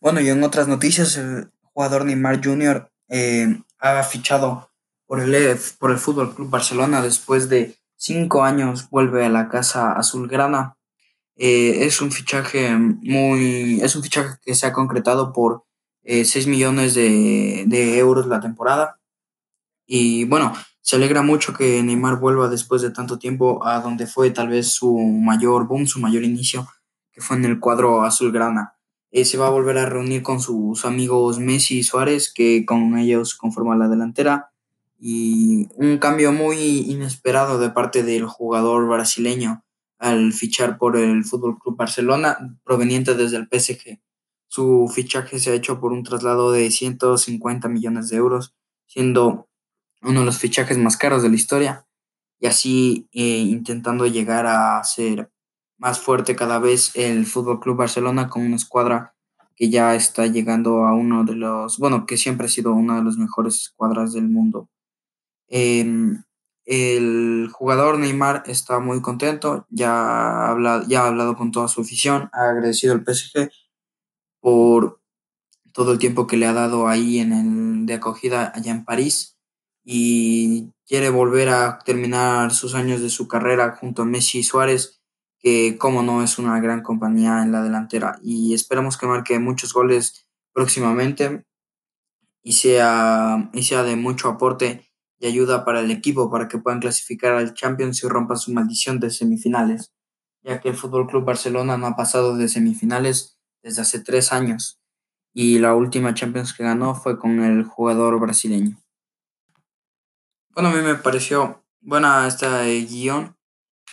Bueno, y en otras noticias, el jugador Neymar Jr. Eh, ha fichado por el, por el Fútbol Club Barcelona después de cinco años, vuelve a la casa azulgrana. Eh, es un fichaje muy. Es un fichaje que se ha concretado por eh, 6 millones de, de euros la temporada. Y bueno, se alegra mucho que Neymar vuelva después de tanto tiempo a donde fue tal vez su mayor boom, su mayor inicio, que fue en el cuadro azulgrana. Eh, se va a volver a reunir con sus amigos Messi y Suárez, que con ellos conforman la delantera. Y un cambio muy inesperado de parte del jugador brasileño al fichar por el Fútbol Club Barcelona, proveniente desde el PSG. Su fichaje se ha hecho por un traslado de 150 millones de euros, siendo uno de los fichajes más caros de la historia, y así eh, intentando llegar a ser más fuerte cada vez el Fútbol Club Barcelona con una escuadra que ya está llegando a uno de los, bueno, que siempre ha sido una de las mejores escuadras del mundo. Em, el jugador Neymar está muy contento, ya ha, hablado, ya ha hablado con toda su afición, ha agradecido al PSG por todo el tiempo que le ha dado ahí en el de acogida allá en París y quiere volver a terminar sus años de su carrera junto a Messi y Suárez, que como no es una gran compañía en la delantera y esperamos que marque muchos goles próximamente y sea, y sea de mucho aporte y ayuda para el equipo para que puedan clasificar al Champions y rompa su maldición de semifinales, ya que el Fútbol Club Barcelona no ha pasado de semifinales desde hace tres años y la última Champions que ganó fue con el jugador brasileño. Bueno, a mí me pareció buena esta eh, guion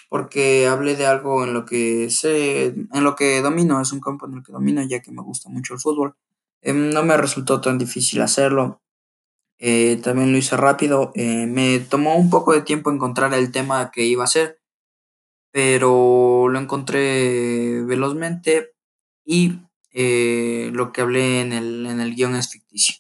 porque hablé de algo en lo que sé, en lo que domino, es un campo en el que domino ya que me gusta mucho el fútbol. Eh, no me resultó tan difícil hacerlo. Eh, también lo hice rápido. Eh, me tomó un poco de tiempo encontrar el tema que iba a hacer, pero lo encontré velozmente y eh, lo que hablé en el, en el guion es ficticio.